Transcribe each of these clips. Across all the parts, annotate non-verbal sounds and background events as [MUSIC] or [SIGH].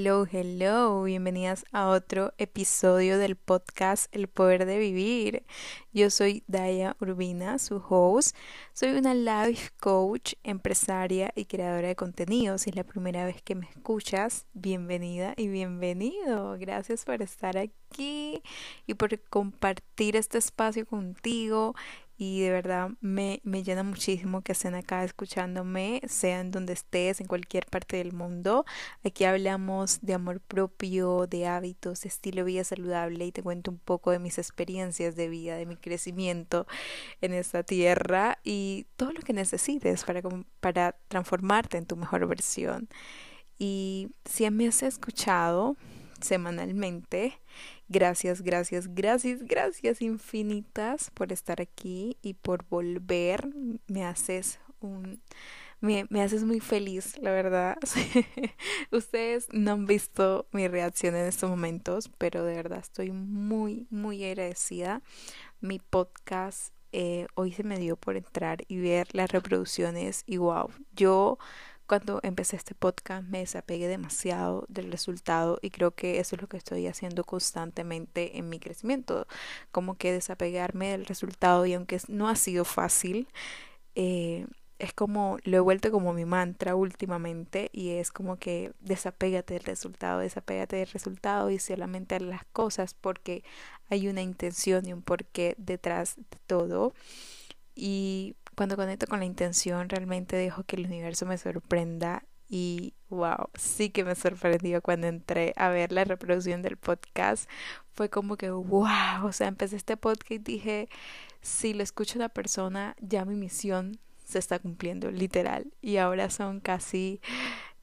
Hello, hello, bienvenidas a otro episodio del podcast El Poder de Vivir. Yo soy Daya Urbina, su host. Soy una life coach, empresaria y creadora de contenidos. Si es la primera vez que me escuchas, bienvenida y bienvenido. Gracias por estar aquí y por compartir este espacio contigo y de verdad me, me llena muchísimo que estén acá escuchándome, sean donde estés, en cualquier parte del mundo. Aquí hablamos de amor propio, de hábitos, de estilo de vida saludable y te cuento un poco de mis experiencias de vida, de mi crecimiento en esta tierra y todo lo que necesites para, para transformarte en tu mejor versión. Y si me has escuchado semanalmente, Gracias, gracias, gracias, gracias infinitas por estar aquí y por volver. Me haces un... Me, me haces muy feliz, la verdad. [LAUGHS] Ustedes no han visto mi reacción en estos momentos, pero de verdad estoy muy, muy agradecida. Mi podcast eh, hoy se me dio por entrar y ver las reproducciones y wow, yo cuando empecé este podcast me desapegué demasiado del resultado y creo que eso es lo que estoy haciendo constantemente en mi crecimiento, como que desapegarme del resultado y aunque no ha sido fácil, eh, es como lo he vuelto como mi mantra últimamente y es como que desapégate del resultado, desapégate del resultado y solamente las cosas porque hay una intención y un porqué detrás de todo. Y cuando conecto con la intención, realmente dejo que el universo me sorprenda y wow, sí que me sorprendió cuando entré a ver la reproducción del podcast. Fue como que wow, o sea, empecé este podcast y dije, si lo escucha una persona, ya mi misión se está cumpliendo, literal. Y ahora son casi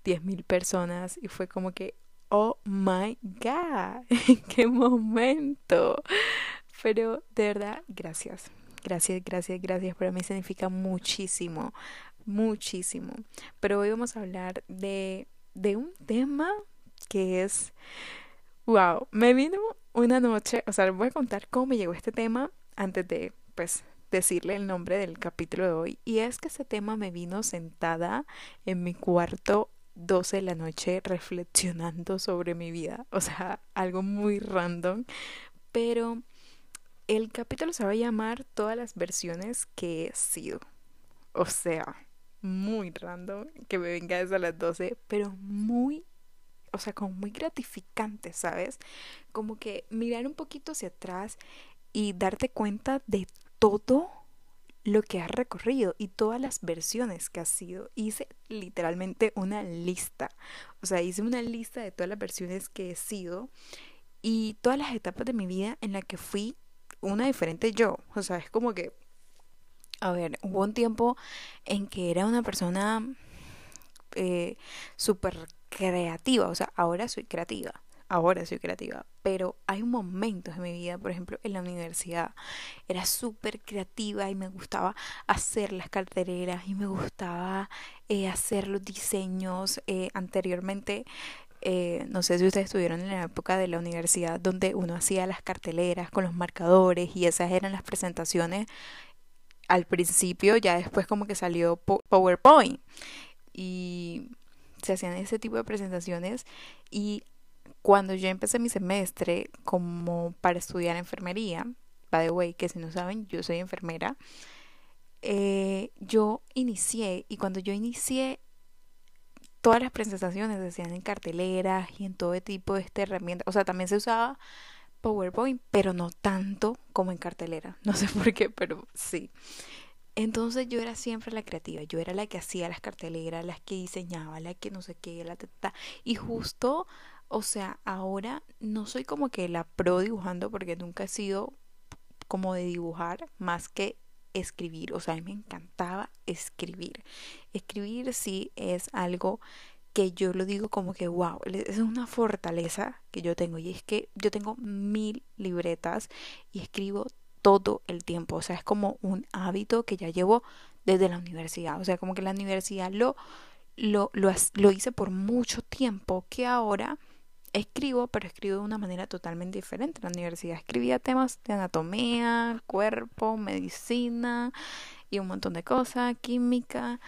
10.000 personas y fue como que, oh my god, [LAUGHS] qué momento. Pero de verdad, gracias. Gracias, gracias, gracias. Para mí significa muchísimo, muchísimo. Pero hoy vamos a hablar de, de un tema que es, wow, me vino una noche, o sea, les voy a contar cómo me llegó este tema antes de, pues, decirle el nombre del capítulo de hoy. Y es que ese tema me vino sentada en mi cuarto 12 de la noche reflexionando sobre mi vida. O sea, algo muy random. Pero el capítulo se va a llamar Todas las versiones que he sido. O sea, muy random que me venga desde las 12, pero muy, o sea, como muy gratificante, ¿sabes? Como que mirar un poquito hacia atrás y darte cuenta de todo lo que has recorrido y todas las versiones que has sido. Hice literalmente una lista. O sea, hice una lista de todas las versiones que he sido y todas las etapas de mi vida en la que fui una diferente yo. O sea, es como que, a ver, hubo un tiempo en que era una persona eh, súper creativa. O sea, ahora soy creativa. Ahora soy creativa. Pero hay momentos en mi vida, por ejemplo, en la universidad, era súper creativa y me gustaba hacer las carteleras y me gustaba eh, hacer los diseños. Eh, anteriormente eh, no sé si ustedes estuvieron en la época de la universidad donde uno hacía las carteleras con los marcadores y esas eran las presentaciones al principio, ya después como que salió PowerPoint y se hacían ese tipo de presentaciones. Y cuando yo empecé mi semestre como para estudiar enfermería, by the way, que si no saben, yo soy enfermera, eh, yo inicié y cuando yo inicié todas las presentaciones se hacían en carteleras y en todo tipo de esta herramienta. O sea, también se usaba PowerPoint, pero no tanto como en cartelera. [LAUGHS] No sé por qué, pero sí. Entonces yo era siempre la creativa, yo era la que hacía las carteleras, la que diseñaba, la que no sé qué, la teta. Y justo, o sea, ahora no soy como que la pro dibujando porque nunca he sido como de dibujar más que escribir, o sea, a mí me encantaba escribir. Escribir sí es algo que yo lo digo como que, wow, es una fortaleza que yo tengo y es que yo tengo mil libretas y escribo todo el tiempo, o sea, es como un hábito que ya llevo desde la universidad, o sea, como que la universidad lo, lo, lo, lo hice por mucho tiempo que ahora escribo, pero escribo de una manera totalmente diferente. En la universidad escribía temas de anatomía, cuerpo, medicina y un montón de cosas, química,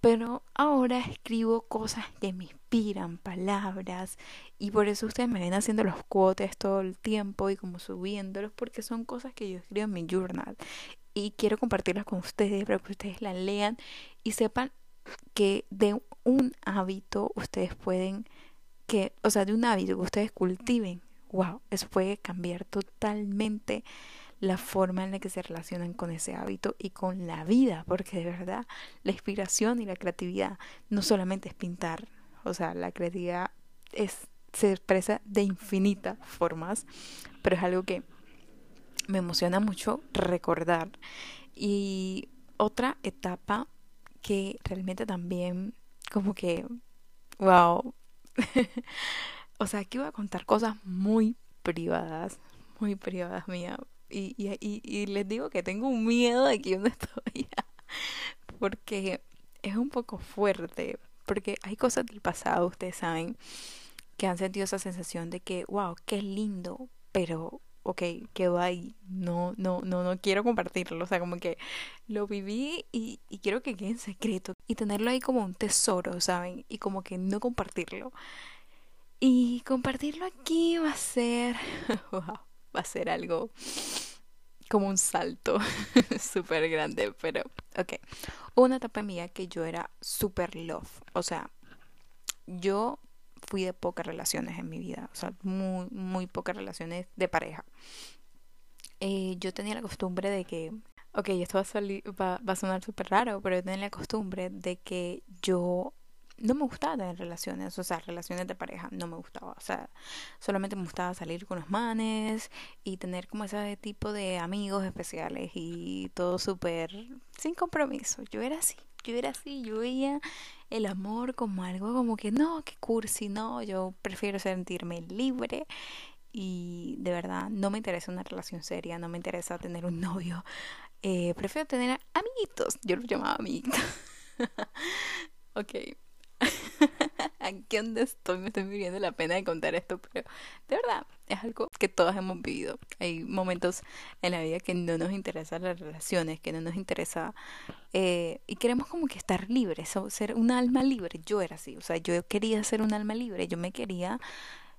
pero ahora escribo cosas de mis inspiran palabras y por eso ustedes me ven haciendo los quotes todo el tiempo y como subiéndolos porque son cosas que yo escribo en mi journal y quiero compartirlas con ustedes para que ustedes la lean y sepan que de un hábito ustedes pueden que, o sea, de un hábito que ustedes cultiven, wow, eso puede cambiar totalmente la forma en la que se relacionan con ese hábito y con la vida, porque de verdad la inspiración y la creatividad no solamente es pintar, o sea, la creatividad es, se expresa de infinitas formas, pero es algo que me emociona mucho recordar. Y otra etapa que realmente también como que, wow, [LAUGHS] o sea, aquí voy a contar cosas muy privadas, muy privadas mías. Y, y, les digo que tengo un miedo de yo no estoy, [LAUGHS] porque es un poco fuerte, porque hay cosas del pasado, ustedes saben, que han sentido esa sensación de que, wow, qué lindo, pero ok, quedó ahí, no, no, no, no quiero compartirlo, o sea, como que lo viví y, quiero que quede en secreto y tenerlo ahí como un tesoro, ¿saben? Y como que no compartirlo. Y compartirlo aquí va a ser, [LAUGHS] wow, va a ser algo como un salto [LAUGHS] súper grande, pero ok. Una etapa mía que yo era súper love, o sea, yo fui de pocas relaciones en mi vida, o sea, muy, muy pocas relaciones de pareja. Eh, yo tenía la costumbre de que, ok, esto va a, va a sonar súper raro, pero yo tenía la costumbre de que yo no me gustaba tener relaciones, o sea, relaciones de pareja, no me gustaba, o sea, solamente me gustaba salir con los manes y tener como ese tipo de amigos especiales y todo súper sin compromiso. Yo era así, yo era así, yo veía el amor como algo como que no, que cursi, no, yo prefiero sentirme libre y de verdad no me interesa una relación seria, no me interesa tener un novio, eh, prefiero tener amiguitos, yo los llamaba amiguitos. [LAUGHS] ok, [LAUGHS] aquí donde estoy me estoy viviendo la pena de contar esto, pero de verdad es algo que todos hemos vivido. Hay momentos en la vida que no nos interesan las relaciones, que no nos interesa eh, y queremos como que estar libres, ser un alma libre. Yo era así, o sea, yo quería ser un alma libre, yo me quería,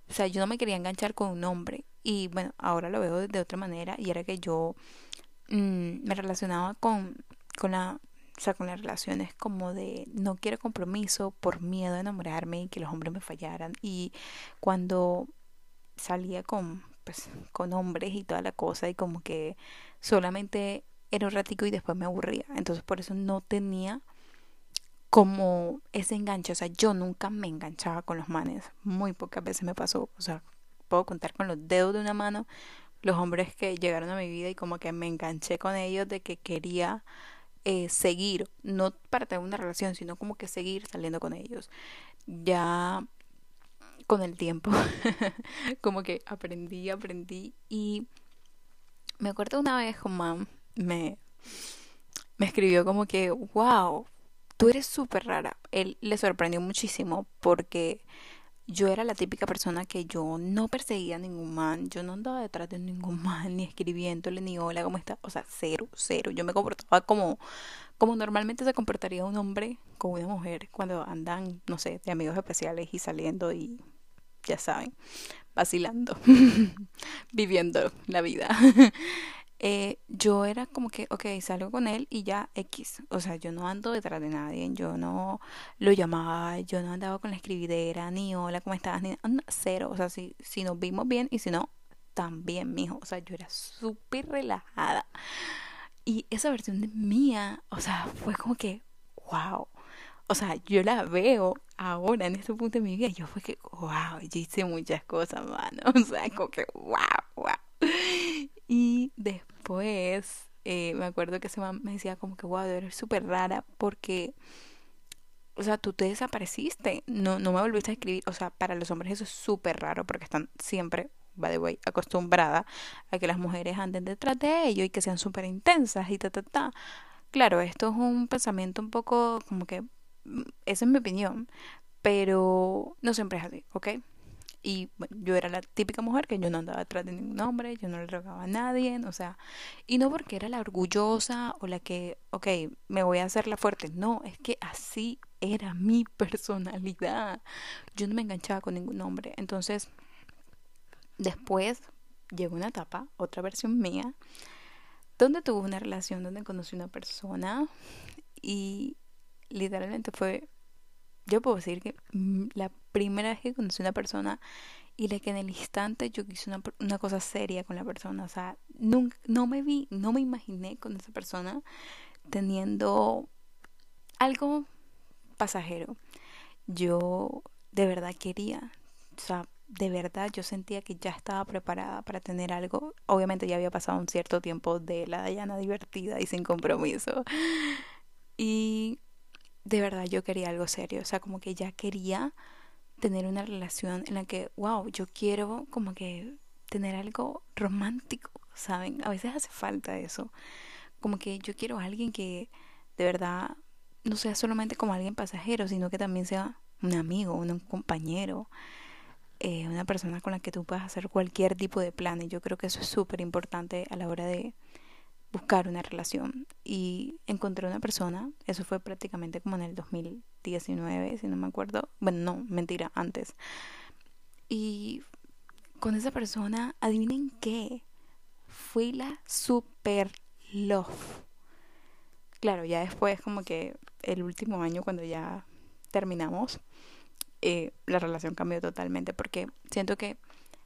o sea, yo no me quería enganchar con un hombre y bueno, ahora lo veo de otra manera y era que yo mm, me relacionaba con, con la o sea, con las relaciones como de no quiero compromiso por miedo a enamorarme y que los hombres me fallaran. Y cuando salía con, pues, con hombres y toda la cosa y como que solamente era un ratico y después me aburría. Entonces por eso no tenía como ese enganche. O sea, yo nunca me enganchaba con los manes. Muy pocas veces me pasó. O sea, puedo contar con los dedos de una mano los hombres que llegaron a mi vida y como que me enganché con ellos de que quería eh, seguir, no para tener una relación, sino como que seguir saliendo con ellos. Ya con el tiempo, [LAUGHS] como que aprendí, aprendí y me acuerdo una vez como me, me escribió como que, wow, tú eres súper rara. Él le sorprendió muchísimo porque yo era la típica persona que yo no perseguía a ningún man, yo no andaba detrás de ningún [LAUGHS] man, ni escribiéndole, ni hola, ¿cómo está? O sea, cero, cero. Yo me comportaba como, como normalmente se comportaría un hombre con una mujer cuando andan, no sé, de amigos especiales y saliendo y, ya saben, vacilando, [LAUGHS] viviendo la vida. [LAUGHS] eh, yo era como que, ok, salgo con él y ya X. O sea, yo no ando detrás de nadie, yo no lo llamaba, yo no andaba con la escribidera, ni hola, ¿cómo estás? Ni cero. O sea, si, si nos vimos bien y si no, también, mijo. O sea, yo era súper relajada. Y esa versión de mía, o sea, fue como que, wow. O sea, yo la veo ahora en este punto de mi vida y yo fue que, wow, yo hice muchas cosas, mano. [LAUGHS] O sea, como que, wow, wow. Y después eh, me acuerdo que man me decía como que, wow, eres súper rara porque, o sea, tú te desapareciste, no, no me volviste a escribir. O sea, para los hombres eso es súper raro porque están siempre, by the way, acostumbrada a que las mujeres anden detrás de ellos y que sean súper intensas y ta, ta, ta. Claro, esto es un pensamiento un poco como que, mm, esa es mi opinión, pero no siempre es así, ¿ok? Y bueno, yo era la típica mujer que yo no andaba detrás de ningún hombre, yo no le rogaba a nadie, o sea, y no porque era la orgullosa o la que, ok, me voy a hacer la fuerte, no, es que así era mi [LAUGHS] personalidad. Yo no me enganchaba con ningún hombre. Entonces, después llegó una etapa, otra versión mía, donde tuve una relación, donde conocí una persona y literalmente fue yo puedo decir que mm, la primera vez que conocí a una persona y la que en el instante yo quise una, una cosa seria con la persona, o sea, nunca, no me vi, no me imaginé con esa persona teniendo algo pasajero. Yo de verdad quería, o sea, de verdad yo sentía que ya estaba preparada para tener algo. Obviamente ya había pasado un cierto tiempo de la Dayana divertida y sin compromiso. Y de verdad yo quería algo serio, o sea, como que ya quería tener una relación en la que, wow, yo quiero como que tener algo romántico, ¿saben? A veces hace falta eso. Como que yo quiero a alguien que de verdad no sea solamente como alguien pasajero, sino que también sea un amigo, un compañero, eh, una persona con la que tú puedas hacer cualquier tipo de plan. Y yo creo que eso es súper importante a la hora de, buscar una relación y encontré una persona, eso fue prácticamente como en el 2019, si no me acuerdo, bueno, no, mentira, antes. Y con esa persona, adivinen qué, fui la super love. Claro, ya después como que el último año cuando ya terminamos, eh, la relación cambió totalmente porque siento que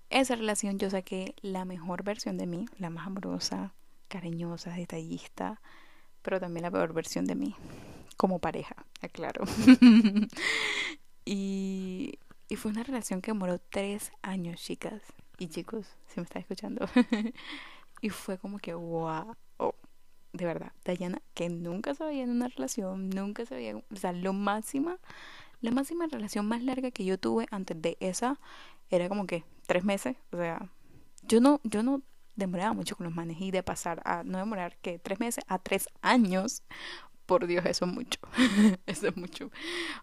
esa relación yo saqué la mejor versión de mí, la más amorosa, cariñosa, detallista, pero también la peor versión de mí, como pareja, aclaro. [LAUGHS] y, y fue una relación que demoró tres años, chicas y chicos, si me están escuchando. [LAUGHS] y fue como que, wow, de verdad, Dayana, que nunca se veía en una relación, nunca se veía, o sea, lo máxima, la máxima relación más larga que yo tuve antes de esa era como que tres meses, o sea, yo no, yo no demoraba mucho con los manes y de pasar a no demorar que tres meses a tres años, por Dios, eso es mucho. [LAUGHS] eso es mucho.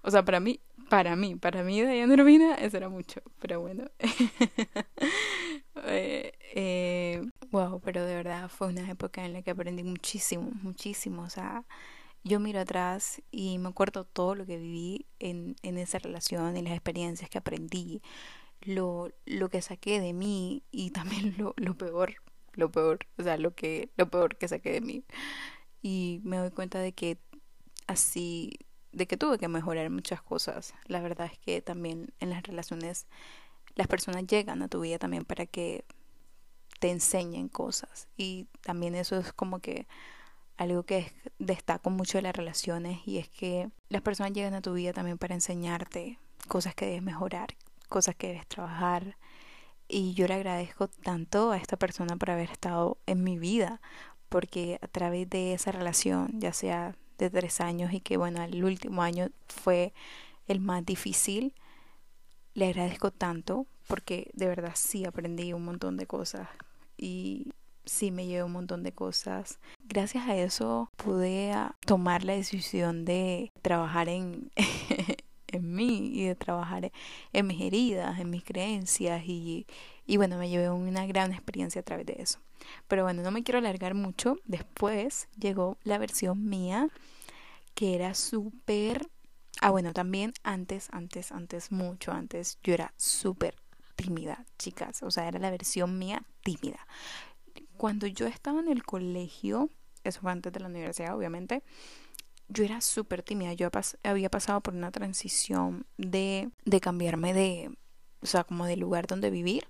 O sea, para mí, para mí, para mí, Diana Urbina, eso era mucho. Pero bueno. [LAUGHS] eh, eh, wow, pero de verdad fue una época en la que aprendí muchísimo, muchísimo. O sea, yo miro atrás y me acuerdo todo lo que viví en, en esa relación y las experiencias que aprendí lo, lo que saqué de mí y también lo, lo peor, lo peor, o sea, lo que, lo peor que saqué de mí. Y me doy cuenta de que así, de que tuve que mejorar muchas cosas. La verdad es que también en las relaciones las personas llegan a tu vida también para que te enseñen cosas. Y también eso es como que algo que destaco mucho de las relaciones y es que las personas llegan a tu vida también para enseñarte cosas que debes mejorar, cosas que debes trabajar. Y yo le agradezco tanto a esta persona por haber estado en mi vida, porque a través de esa relación, ya sea de tres años y que bueno, el último año fue el más difícil, le agradezco tanto porque de verdad sí aprendí un montón de cosas y sí me llevé un montón de cosas. Gracias a eso pude tomar la decisión de trabajar en [LAUGHS] en mí y de trabajar en mis heridas, en mis creencias y, y bueno, me llevé una gran experiencia a través de eso. Pero bueno, no me quiero alargar mucho. Después llegó la versión mía que era súper... Ah, bueno, también antes, antes, antes, mucho antes, yo era súper tímida, chicas. O sea, era la versión mía tímida. Cuando yo estaba en el colegio, eso fue antes de la universidad, obviamente, yo era súper tímida, yo había pasado por una transición de, de cambiarme de, o sea, como de lugar donde vivir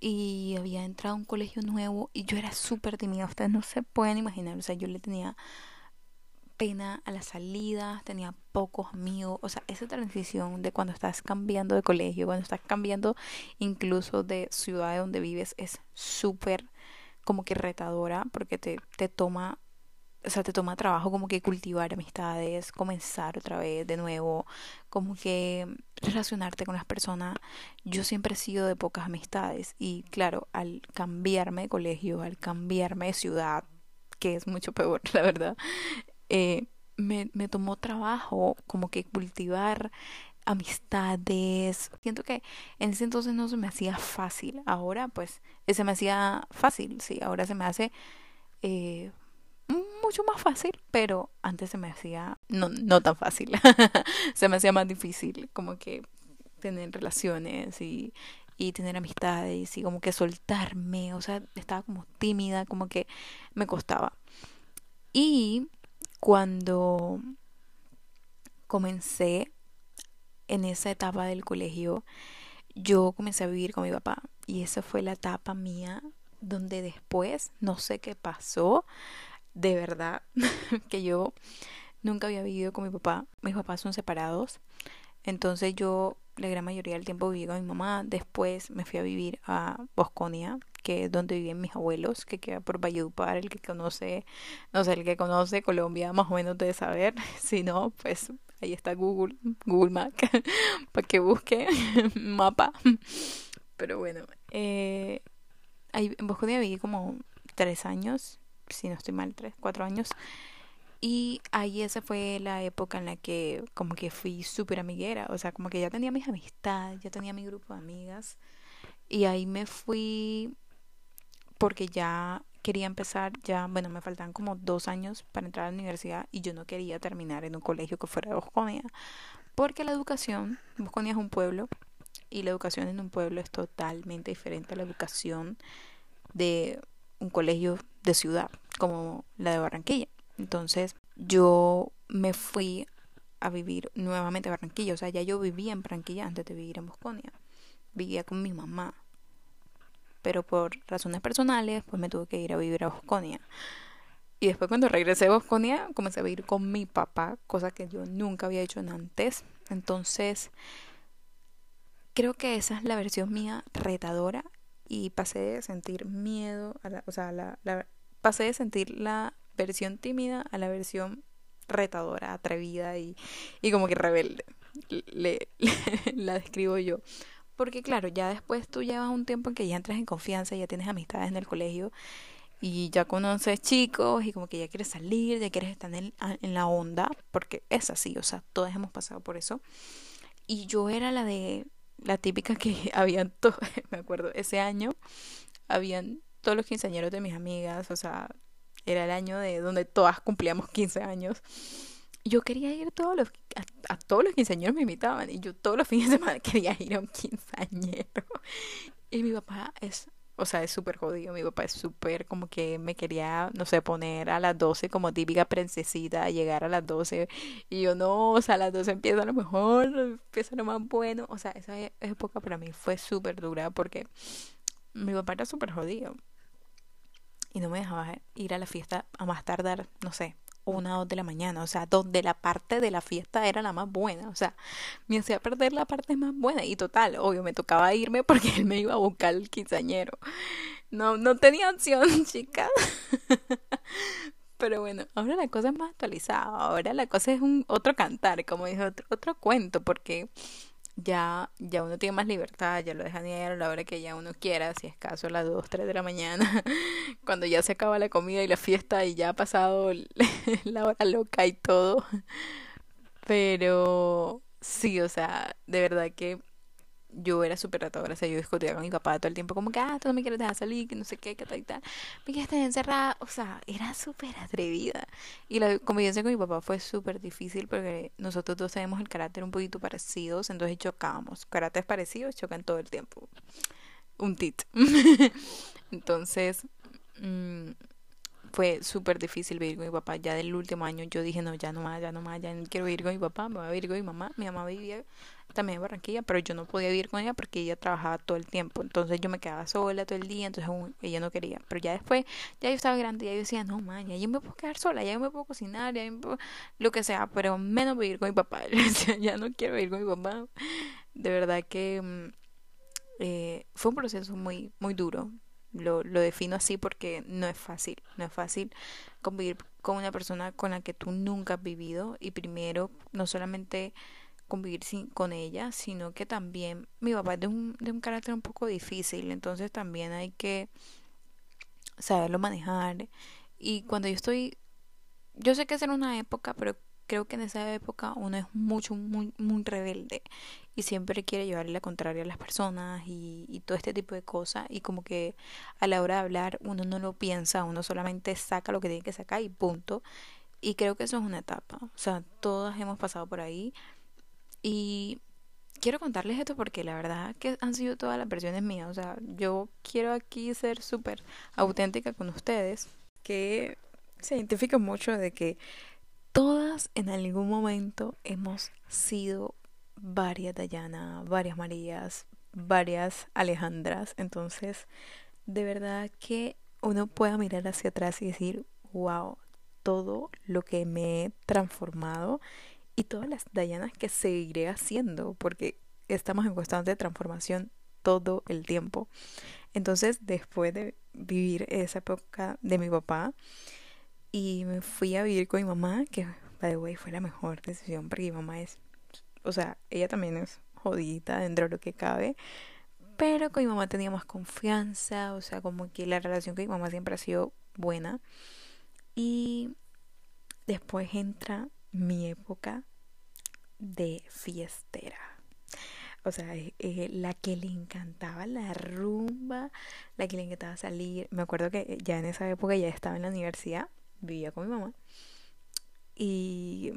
y había entrado a un colegio nuevo y yo era súper tímida, ustedes no se pueden imaginar, o sea, yo le tenía pena a las salidas, tenía pocos amigos, o sea, esa transición de cuando estás cambiando de colegio, cuando estás cambiando incluso de ciudad de donde vives es súper como que retadora porque te, te toma o sea, te toma trabajo como que cultivar amistades, comenzar otra vez de nuevo, como que relacionarte con las personas. Yo siempre he sido de pocas amistades y claro, al cambiarme de colegio, al cambiarme de ciudad, que es mucho peor, [LAUGHS] la verdad, eh, me, me tomó trabajo como que cultivar amistades. Siento que en ese entonces no se me hacía fácil. Ahora pues se me hacía fácil, sí, ahora se me hace eh, mucho más fácil, pero antes se me hacía no, no tan fácil. [LAUGHS] se me hacía más difícil como que tener relaciones y, y tener amistades y como que soltarme, o sea, estaba como tímida, como que me costaba. Y cuando comencé en esa etapa del colegio, yo comencé a vivir con mi papá y esa fue la etapa mía donde después, no sé qué pasó, de verdad, [LAUGHS] que yo nunca había vivido con mi papá, mis papás son separados, entonces yo la gran mayoría del tiempo viví con mi mamá, después me fui a vivir a Bosconia, que es donde vivían mis abuelos, que queda por Valledupar, el que conoce, no sé, el que conoce Colombia más o menos debe saber, [LAUGHS] si no, pues ahí está Google, Google Map, [LAUGHS] para que busque mapa. Pero bueno, eh, ahí, en Bosconia viví como tres años, si no estoy mal, tres, cuatro años. Y ahí esa fue la época en la que como que fui súper amiguera, o sea, como que ya tenía mis amistades, ya tenía mi grupo de amigas. Y ahí me fui porque ya quería empezar, ya, bueno, me faltan como dos años para entrar a la universidad y yo no quería terminar en un colegio que fuera de Bosconia, porque la educación, Bosconia es un pueblo y la educación en un pueblo es totalmente diferente a la educación de un colegio de ciudad como la de Barranquilla. Entonces yo me fui a vivir nuevamente a Barranquilla. O sea, ya yo vivía en Barranquilla antes de vivir en Bosconia. Vivía con mi mamá. Pero por razones personales, pues me tuve que ir a vivir a Bosconia. Y después cuando regresé a Bosconia, comencé a vivir con mi papá, cosa que yo nunca había hecho antes. Entonces, creo que esa es la versión mía retadora y pasé de sentir miedo, o sea, la, pasé de sentir la versión tímida a la versión retadora, atrevida y, y como que rebelde. [LAUGHS] La describo yo. Porque claro, ya después tú llevas un tiempo en que ya entras en confianza, ya tienes amistades en el colegio y ya conoces chicos y como que ya quieres salir, ya quieres estar en, en la onda, porque es así, o sea, todas hemos pasado por eso. Y yo era la de la típica que [LAUGHS] habían, [LAUGHS] me acuerdo, ese año habían todos los quinceañeros de mis amigas, o sea, era el año de donde todas cumplíamos 15 años. Yo quería ir todos los, a, todos los quinceañeros me invitaban y yo todos los fines de semana [LAUGHS] quería ir a un quinceañero. Y mi papá es, o sea, es súper jodido. Mi papá es súper como que me quería, no sé, poner a las 12 como típica princesita, llegar a las 12. Y yo no, o sea, a las 12 empieza lo mejor, empieza lo más bueno. O sea, esa e, época para mí fue súper dura porque mi papá era súper jodido y no me dejaba ir a la fiesta a más tardar, no sé, una o dos de la mañana, o sea, donde la parte de la fiesta era la más buena, o sea, me hacía perder la parte más buena y total, obvio, me tocaba irme porque [LAUGHS] él me iba a buscar el quinceañero. No, no tenía opción, [LAUGHS] chica. Pero bueno, ahora la cosa es más actualizada, ahora la cosa es un otro cantar, como dije, otro, otro cuento, porque ya, ya uno tiene más libertad, ya lo dejan ir a la hora que ya uno quiera, si es caso a las 2, 3 de la mañana, [LAUGHS] cuando ya se acaba la comida y la fiesta y ya ha pasado [LAUGHS] la hora loca y todo. Pero sí, o sea, de verdad que yo era súper ratadora, o sea, yo discutía con mi papá todo el tiempo, como que, ah, tú no me quieres dejar salir, que no sé qué, que tal y tal, me quedaste encerrada, o sea, era súper atrevida. Y la convivencia con mi papá fue súper difícil porque nosotros dos tenemos el carácter un poquito parecidos, entonces chocábamos. Caracteres parecidos chocan todo el tiempo. Un tit. [LAUGHS] entonces, mmm, fue súper difícil vivir con mi papá. Ya del último año yo dije, no, ya no más, ya no más, ya no quiero vivir con mi papá, me voy a vivir con mi mamá. Mi mamá vivía también en Barranquilla, pero yo no podía vivir con ella porque ella trabajaba todo el tiempo. Entonces yo me quedaba sola todo el día, entonces ella no quería. Pero ya después, ya yo estaba grande, ya yo decía, no, man, ya yo me puedo quedar sola, ya yo me puedo cocinar, ya me puedo... lo que sea, pero menos vivir con mi papá. [LAUGHS] ya no quiero vivir con mi papá. De verdad que mm, eh, fue un proceso muy, muy duro. Lo, lo defino así porque no es fácil, no es fácil convivir con una persona con la que tú nunca has vivido y primero no solamente convivir sin, con ella, sino que también mi papá es de un, de un carácter un poco difícil, entonces también hay que saberlo manejar. Y cuando yo estoy, yo sé que es en una época, pero creo que en esa época uno es mucho, muy, muy rebelde y siempre quiere llevarle la contraria a las personas y, y todo este tipo de cosas y como que a la hora de hablar uno no lo piensa, uno solamente saca lo que tiene que sacar y punto. Y creo que eso es una etapa, o sea, todas hemos pasado por ahí y quiero contarles esto porque la verdad que han sido todas las versiones mías, o sea, yo quiero aquí ser súper auténtica con ustedes, que se identifica mucho de que todas en algún momento hemos sido varias Dayana, varias Marías, varias Alejandras. Entonces, de verdad que uno pueda mirar hacia atrás y decir, wow, todo lo que me he transformado y todas las Dayanas que seguiré haciendo, porque estamos en constante transformación todo el tiempo. Entonces, después de vivir esa época de mi papá, y me fui a vivir con mi mamá, que by the way fue la mejor decisión porque mi mamá es, o sea, ella también es jodida dentro de lo que cabe, pero con mi mamá tenía más confianza, o sea, como que la relación con mi mamá siempre ha sido buena. Y después entra mi época de fiestera. O sea, la que le encantaba la rumba, la que le encantaba salir. Me acuerdo que ya en esa época ya estaba en la universidad vivía con mi mamá y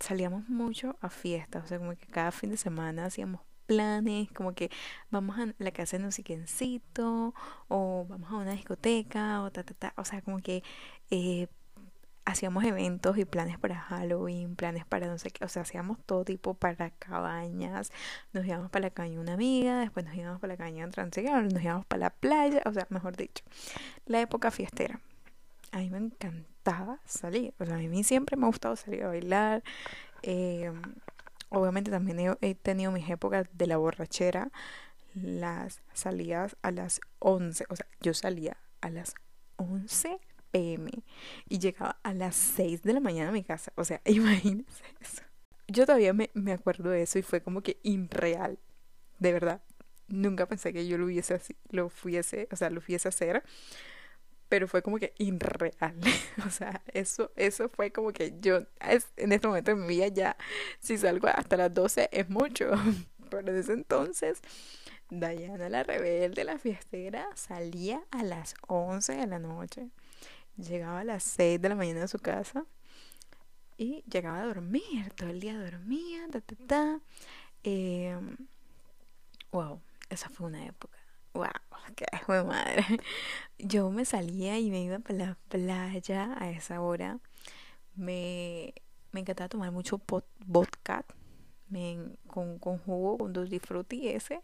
salíamos mucho a fiestas, o sea, como que cada fin de semana hacíamos planes, como que vamos a la casa de un siquencito o vamos a una discoteca o ta, ta, ta, o sea, como que eh, hacíamos eventos y planes para Halloween, planes para no sé qué, o sea, hacíamos todo tipo para cabañas, nos íbamos para la cabaña una amiga, después nos íbamos para la cabaña de nos íbamos para la playa, o sea, mejor dicho, la época fiestera. A mí me encantó salir. O sea, a mí siempre me ha gustado salir a bailar. Eh, obviamente también he, tenido mis épocas de la borrachera. Las salidas a las 11. O sea, yo salía a las 11 pm y llegaba a las 6 de la mañana a mi casa. O sea, [LAUGHS] imagínense eso. Yo todavía me, me acuerdo de eso y fue como que irreal. De verdad. Nunca pensé que yo lo hubiese así, lo fuese, o sea, lo fuese a hacer pero fue como que irreal. [LAUGHS] o sea, eso, eso fue como que yo en este momento de mi vida ya, si salgo hasta las 12 es mucho. [LAUGHS] pero desde entonces, Diana la rebelde, la fiestera, salía a las 11 de la noche. Llegaba a las 6 de la mañana a su casa y llegaba a dormir. Todo el día dormía, ta, ta, ta. Eh, wow, esa fue una época wow, [LAUGHS] qué madre. Yo me salía y me iba para la playa a esa hora. Me, me encantaba tomar mucho vodka con, con jugo, con dos frutti ese.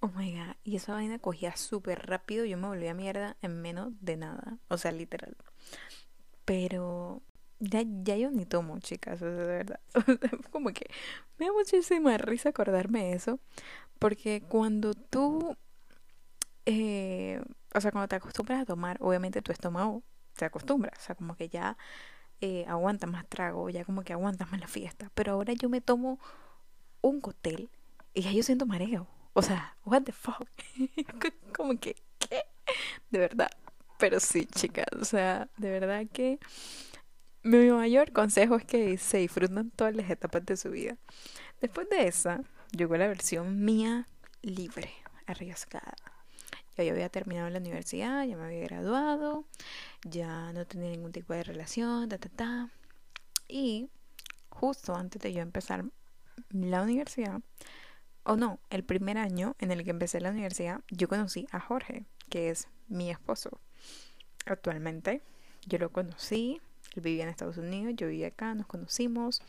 Oh my god, y esa vaina cogía súper rápido. Yo me volvía mierda en menos de nada. O sea, literal. Pero ya, ya yo ni tomo, chicas, o sea, de verdad. [LAUGHS] como que me da muchísima risa acordarme de eso. Porque cuando tú eh, o sea, cuando te acostumbras a tomar, obviamente tu estómago se acostumbra, o sea, como que ya eh, aguanta más trago, ya como que aguantas más la fiesta. Pero ahora yo me tomo un cóctel y ya yo siento mareo. O sea, what the fuck. [LAUGHS] como que, ¿qué? De verdad. Pero sí, chicas, o sea, de verdad que mi mayor consejo es que se disfruten todas las etapas de su vida. Después de esa, llegó la versión mía libre, arriesgada ya yo había terminado la universidad, ya me había graduado, ya no tenía ningún tipo de relación, ta, ta, ta. Y justo antes de yo empezar la universidad, o no, el primer año en el que empecé la universidad, yo conocí a Jorge, que es mi esposo. Actualmente, yo lo conocí, él vivía en Estados Unidos, yo vivía acá, nos conocimos.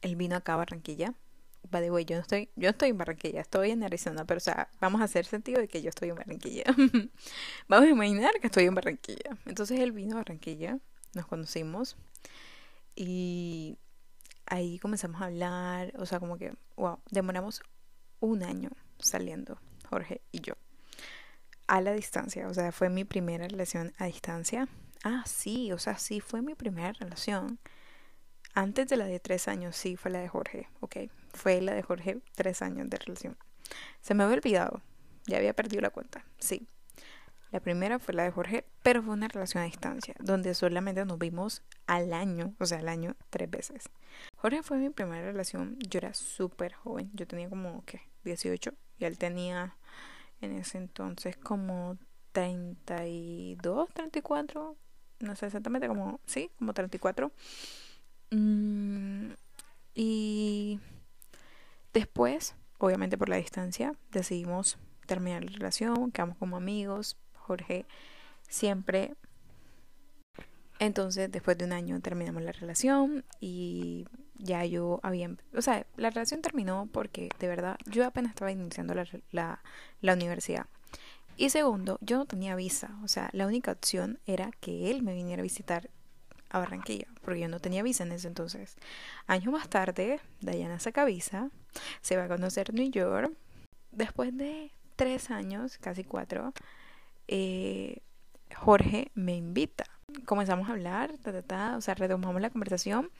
Él vino acá a Barranquilla by the way, yo no estoy, yo estoy en Barranquilla, estoy en Arizona, pero o sea, vamos a hacer sentido de que yo estoy en Barranquilla. [LAUGHS] vamos a imaginar que estoy en Barranquilla. Entonces él vino a Barranquilla, nos conocimos y ahí comenzamos a hablar, o sea, como que, wow, demoramos un año saliendo, Jorge y yo, a la distancia, o sea, fue mi primera relación a distancia. Ah, sí, o sea, sí, fue mi primera relación. Antes de la de tres años, sí, fue la de Jorge, ok. Fue la de Jorge, tres años de relación. Se me había olvidado, ya había perdido la cuenta, sí. La primera fue la de Jorge, pero fue una relación a distancia, donde solamente nos vimos al año, o sea, al año tres veces. Jorge fue mi primera relación, yo era súper joven, yo tenía como, ¿qué? 18 y él tenía en ese entonces como 32, 34, no sé exactamente como, sí, como 34. Mm, y después, obviamente por la distancia, decidimos terminar la relación, quedamos como amigos. Jorge siempre entonces, después de un año terminamos la relación y ya yo había... O sea, la relación terminó porque de verdad yo apenas estaba iniciando la, la, la universidad. Y segundo, yo no tenía visa. O sea, la única opción era que él me viniera a visitar a Barranquilla, porque yo no tenía visa en ese entonces. Años más tarde, Dayana saca visa, se va a conocer New York. Después de tres años, casi cuatro, eh, Jorge me invita comenzamos a hablar, ta, o sea, retomamos la conversación,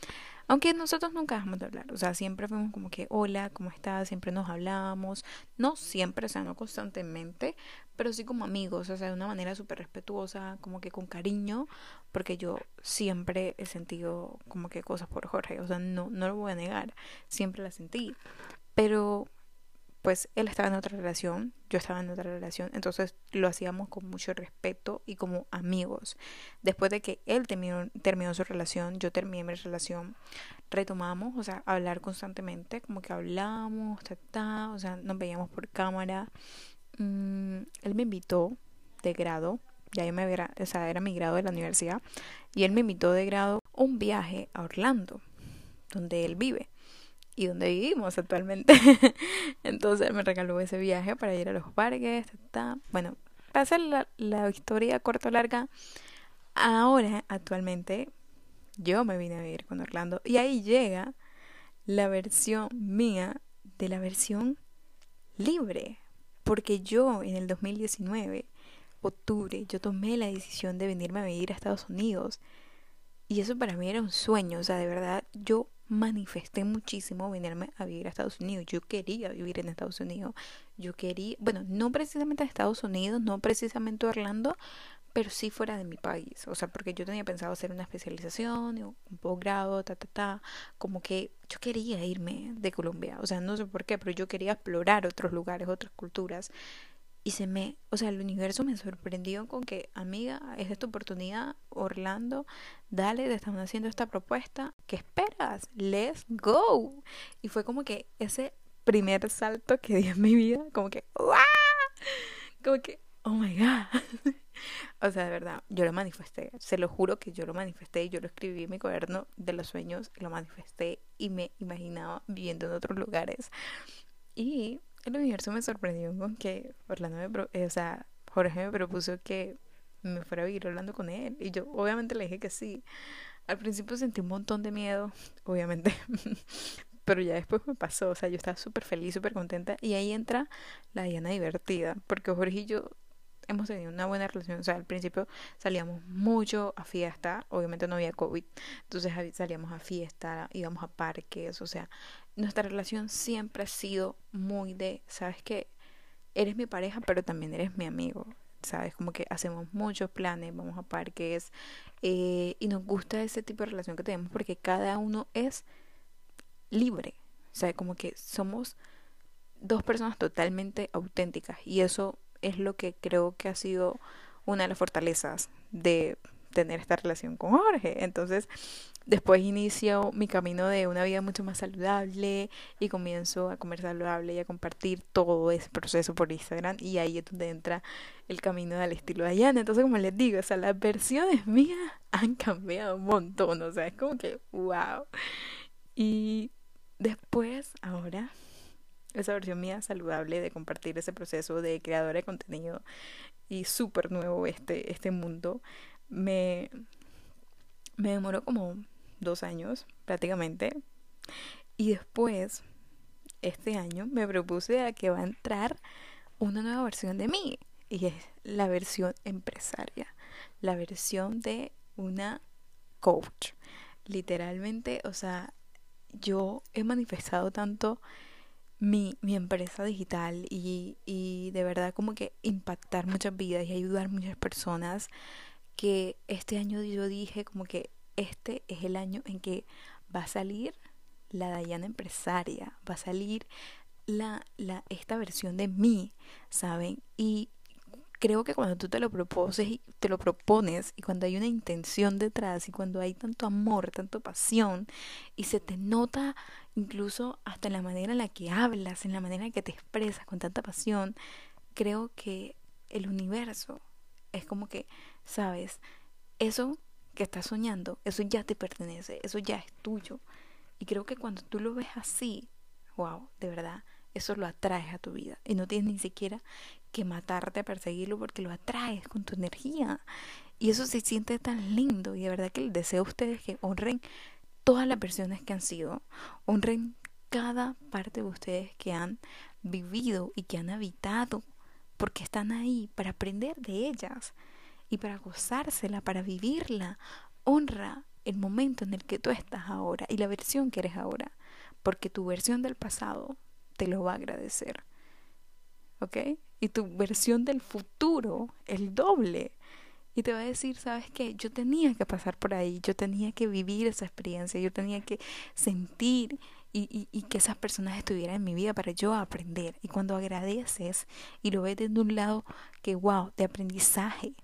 aunque nosotros nunca dejamos de hablar, o sea, siempre fuimos como que, hola, ¿cómo estás? Siempre nos hablábamos, no siempre, o sea, no constantemente, pero sí como amigos, o sea, de una manera súper respetuosa, como que con cariño, porque yo siempre he sentido como que cosas por Jorge, o sea, no, no lo voy a negar, siempre la sentí, pero pues él estaba en otra relación, yo estaba en otra relación, entonces lo hacíamos con mucho respeto y como amigos. Después de que él terminó, su relación, yo terminé mi relación, retomamos, o sea, hablar constantemente, como que hablábamos, ta, o sea, nos veíamos por cámara. Mm, él me invitó de grado, ya yo me había, o sea, era mi grado de la universidad, y él me invitó de grado un viaje a Orlando, donde él vive y donde vivimos actualmente. [LAUGHS] Entonces me regaló ese viaje para ir a los parques. Bueno, para hacer la, la historia corta o larga, ahora actualmente yo me vine a vivir con Orlando y ahí llega la versión mía de la versión libre. Porque yo en el 2019, octubre, yo tomé la decisión de venirme a vivir a Estados Unidos. Y eso para mí era un sueño, o sea, de verdad, yo manifesté muchísimo venirme a vivir a Estados Unidos. Yo quería vivir en Estados Unidos. Yo quería, bueno, no precisamente a Estados Unidos, no precisamente a Orlando, pero sí fuera de mi país. O sea, porque yo tenía pensado hacer una especialización, un posgrado, ta, ta, ta. Como que yo quería irme de Colombia. O sea, no sé por qué, pero yo quería explorar otros lugares, otras culturas y se me, o sea, el universo me sorprendió con que, amiga, es esta oportunidad, Orlando, dale, te estamos haciendo esta propuesta, ¿qué esperas? Let's go. Y fue como que ese primer salto que di en mi vida, como que. Como que, oh my God. [LAUGHS] o sea, de verdad, yo lo manifesté, se lo juro que yo lo manifesté, yo lo escribí en mi cuaderno de los sueños, lo manifesté y me imaginaba viviendo en otros lugares. Y el universo me sorprendió con que Orlando me, eh, o sea, Jorge me propuso que me fuera a vivir hablando con él. Y yo obviamente le dije que sí. Al principio sentí un montón de miedo, [LAUGHS] obviamente. [LAUGHS] Pero ya después me pasó, o sea, yo estaba súper feliz, súper contenta. Y ahí entra la Diana divertida, porque Jorge y yo hemos tenido una buena relación. O sea, al principio salíamos mucho a fiesta, obviamente no había COVID, entonces salíamos a fiesta, íbamos a parques, o sea, nuestra relación siempre ha sido muy de, sabes que eres mi pareja, pero también eres mi amigo. ¿Sabes? Como que hacemos muchos planes, vamos a parques eh, y nos gusta ese tipo de relación que tenemos porque cada uno es libre. O sea, como que somos dos personas totalmente auténticas y eso es lo que creo que ha sido una de las fortalezas de tener esta relación con Jorge. Entonces, después inicio mi camino de una vida mucho más saludable y comienzo a comer saludable y a compartir todo ese proceso por Instagram y ahí es donde entra el camino del estilo de Ayana. Entonces, como les digo, o sea, las versiones mías [LAUGHS] han cambiado un montón, o sea, es como que, wow. Y después, ahora, esa versión mía saludable de compartir ese proceso de creadora de contenido y súper nuevo este, este mundo, me, me demoró como dos años prácticamente. Y después, este año, me propuse a que va a entrar una nueva versión de mí. Y es la versión empresaria. La versión de una coach. Literalmente, o sea, yo he manifestado tanto mi, mi empresa digital y, y de verdad como que impactar muchas vidas y ayudar muchas personas que este año yo dije como que este es el año en que va a salir la Dayana empresaria, va a salir la, la, esta versión de mí, ¿saben? Y creo que cuando tú te lo proposes y te lo propones y cuando hay una intención detrás y cuando hay tanto amor, tanto pasión y se te nota incluso hasta en la manera en la que hablas, en la manera en que te expresas con tanta pasión, creo que el universo es como que, sabes, eso que estás soñando, eso ya te pertenece, eso ya es tuyo. Y creo que cuando tú lo ves así, wow, de verdad, eso lo atraes a tu vida. Y no tienes ni siquiera que matarte a perseguirlo porque lo atraes con tu energía. Y eso se siente tan lindo. Y de verdad que les deseo a ustedes que honren todas las versiones que han sido. Honren cada parte de ustedes que han vivido y que han habitado. Porque están ahí para aprender de ellas y para gozársela, para vivirla. Honra el momento en el que tú estás ahora y la versión que eres ahora, porque tu versión del pasado te lo va a agradecer. ¿Ok? Y tu versión del futuro, el doble. Y te va a decir, ¿sabes qué? Yo tenía que pasar por ahí, yo tenía que vivir esa experiencia, yo tenía que sentir y, y, y, que esas personas estuvieran en mi vida para yo aprender. Y cuando agradeces y lo ves desde un lado que, wow, de aprendizaje,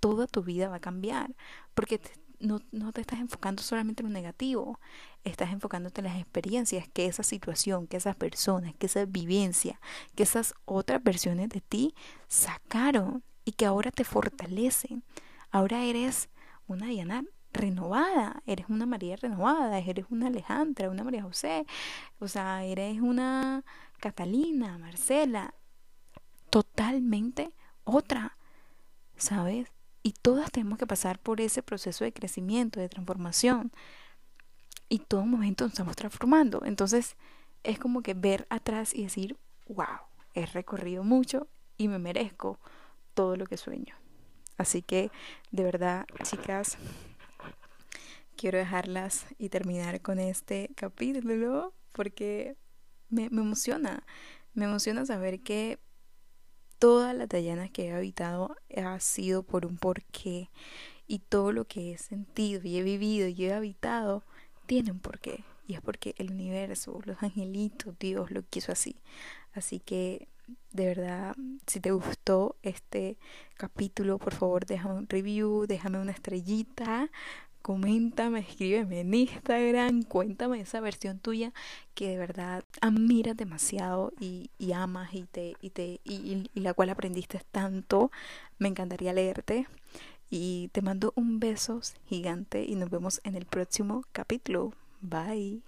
toda tu vida va a cambiar. Porque no, no te estás enfocando solamente en lo negativo, estás enfocándote en las experiencias que esa situación, que esas personas, que esa vivencia, que esas otras versiones de ti sacaron y que ahora te fortalecen. Ahora eres una Diana renovada, eres una María renovada, eres una Alejandra, una María José, o sea, eres una Catalina, Marcela, totalmente otra, ¿sabes? Y todas tenemos que pasar por ese proceso de crecimiento, de transformación. Y todo momento nos estamos transformando. Entonces es como que ver atrás y decir, wow, he recorrido mucho y me merezco todo lo que sueño. Así que de verdad, chicas, quiero dejarlas y terminar con este capítulo porque me, me emociona. Me emociona saber que todas las Dayanas que he habitado ha sido por un porqué. Y todo lo que he sentido y he vivido y he habitado tiene un porqué. Y es porque el universo, los angelitos, Dios lo quiso así. Así que de verdad, si te gustó este capítulo, por favor déjame un review, déjame una estrellita, coméntame, escríbeme en Instagram, cuéntame esa versión tuya que de verdad admiras demasiado y, y amas y te, y te, y, y la cual aprendiste tanto. Me encantaría leerte. Y te mando un beso gigante y nos vemos en el próximo capítulo. Bye.